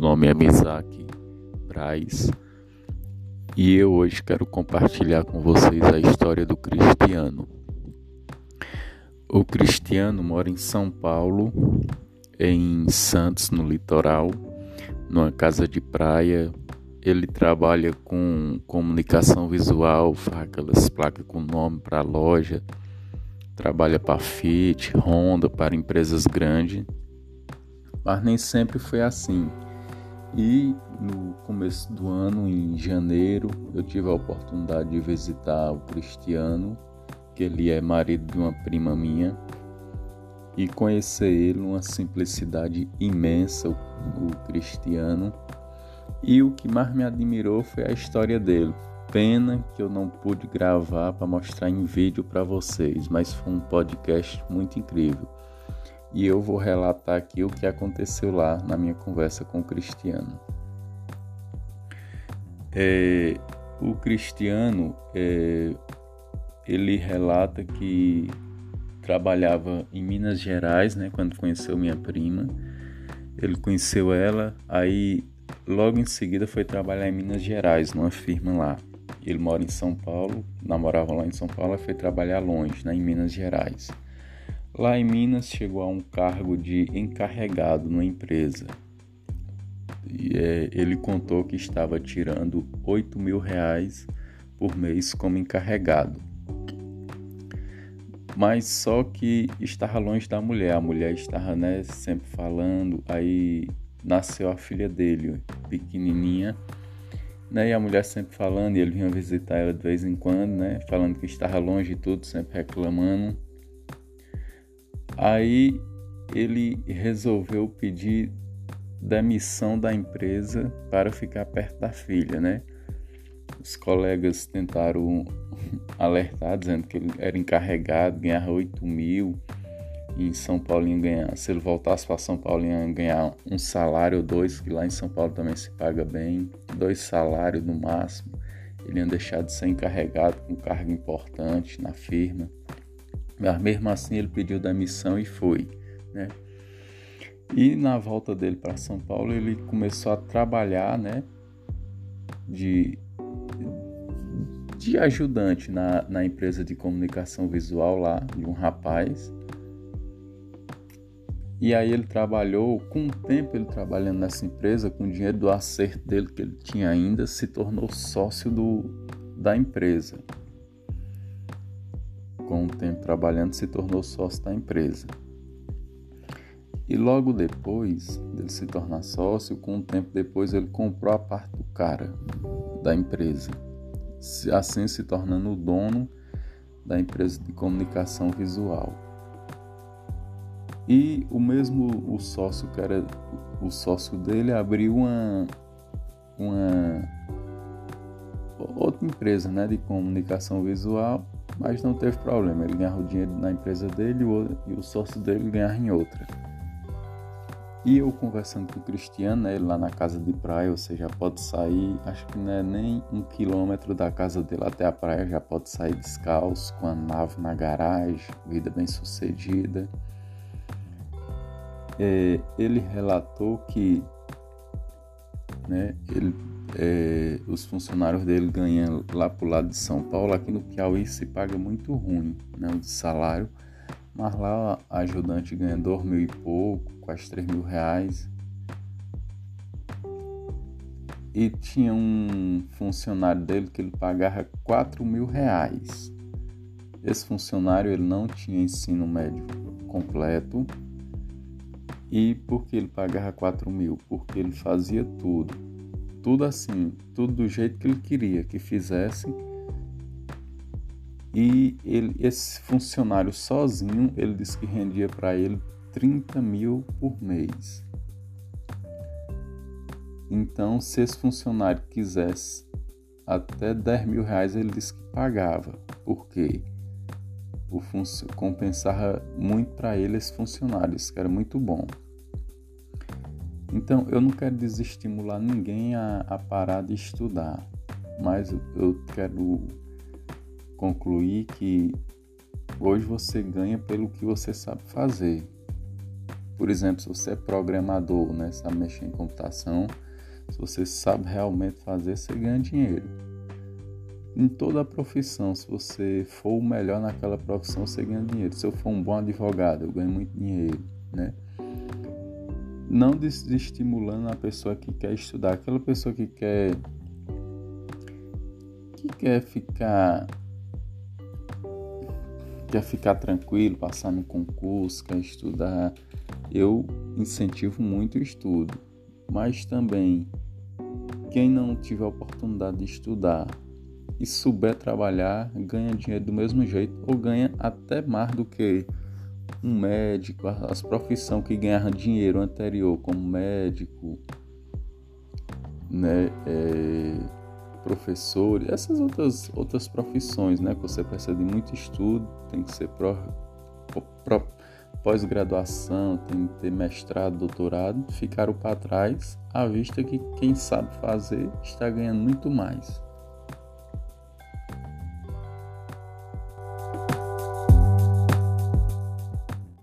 Meu nome é Misaki Braz e eu hoje quero compartilhar com vocês a história do Cristiano. O Cristiano mora em São Paulo, em Santos, no litoral, numa casa de praia. Ele trabalha com comunicação visual, faz aquelas placas com nome para loja, trabalha para Fiat, Honda, para empresas grandes mas nem sempre foi assim. E no começo do ano, em janeiro, eu tive a oportunidade de visitar o Cristiano, que ele é marido de uma prima minha, e conhecer ele numa simplicidade imensa, o, o Cristiano. E o que mais me admirou foi a história dele. Pena que eu não pude gravar para mostrar em vídeo para vocês, mas foi um podcast muito incrível e eu vou relatar aqui o que aconteceu lá na minha conversa com o Cristiano. É, o Cristiano é, ele relata que trabalhava em Minas Gerais, né, quando conheceu minha prima. Ele conheceu ela, aí logo em seguida foi trabalhar em Minas Gerais, numa firma lá. Ele mora em São Paulo, namorava lá em São Paulo, foi trabalhar longe, né, em Minas Gerais. Lá em Minas chegou a um cargo de encarregado numa empresa. E, é, ele contou que estava tirando 8 mil reais por mês como encarregado. Mas só que estava longe da mulher. A mulher estava né, sempre falando. Aí nasceu a filha dele, pequenininha. Né, e a mulher sempre falando, e ele vinha visitar ela de vez em quando, né? Falando que estava longe de tudo, sempre reclamando. Aí ele resolveu pedir demissão da empresa para ficar perto da filha, né? Os colegas tentaram alertar, dizendo que ele era encarregado, ganhava 8 mil, em São Paulo ia ganhar, se ele voltasse para São Paulo ia ganhar um salário ou dois, que lá em São Paulo também se paga bem, dois salários no máximo. Ele ia deixar de ser encarregado com cargo importante na firma. Mas mesmo assim ele pediu demissão e foi, né? E na volta dele para São Paulo ele começou a trabalhar, né? De, de ajudante na, na empresa de comunicação visual lá, de um rapaz. E aí ele trabalhou, com o tempo ele trabalhando nessa empresa, com o dinheiro do acerto dele que ele tinha ainda, se tornou sócio do, da empresa com o tempo trabalhando, se tornou sócio da empresa. E logo depois dele se tornar sócio, com um tempo depois ele comprou a parte do cara da empresa, assim se tornando o dono da empresa de comunicação visual. E o mesmo o sócio que era o sócio dele abriu uma uma outra empresa, né, de comunicação visual mas não teve problema. Ele ganhava o dinheiro na empresa dele e o sócio dele ganhava em outra. E eu conversando com o Cristiano, né, ele lá na casa de praia, você já pode sair, acho que não é nem um quilômetro da casa dele até a praia, já pode sair descalço, com a nave na garagem, vida bem sucedida. É, ele relatou que né, ele é, os funcionários dele ganham lá pro lado de São Paulo, aqui no Piauí se paga muito ruim, né, o salário, mas lá a ajudante ganha dois mil e pouco, quase três mil reais. E tinha um funcionário dele que ele pagava quatro mil reais. Esse funcionário ele não tinha ensino médio completo. E por que ele pagava 4 mil? Porque ele fazia tudo tudo assim, tudo do jeito que ele queria que fizesse. E ele, esse funcionário sozinho, ele disse que rendia para ele 30 mil por mês. Então, se esse funcionário quisesse até 10 mil reais, ele disse que pagava. porque O compensava muito para ele esse funcionário, isso que era muito bom. Então, eu não quero desestimular ninguém a, a parar de estudar, mas eu quero concluir que hoje você ganha pelo que você sabe fazer. Por exemplo, se você é programador, né, sabe mexer em computação, se você sabe realmente fazer, você ganha dinheiro. Em toda a profissão, se você for o melhor naquela profissão, você ganha dinheiro. Se eu for um bom advogado, eu ganho muito dinheiro, né? Não desestimulando a pessoa que quer estudar, aquela pessoa que quer que quer ficar quer ficar tranquilo, passar no concurso, quer estudar, eu incentivo muito o estudo. Mas também quem não tiver oportunidade de estudar e souber trabalhar, ganha dinheiro do mesmo jeito ou ganha até mais do que um médico, as profissões que ganharam dinheiro anterior, como médico, né, é, professor, essas outras, outras profissões, né, que você precisa de muito estudo, tem que ser pro, pós-graduação, tem que ter mestrado, doutorado, ficaram para trás, à vista que quem sabe fazer está ganhando muito mais.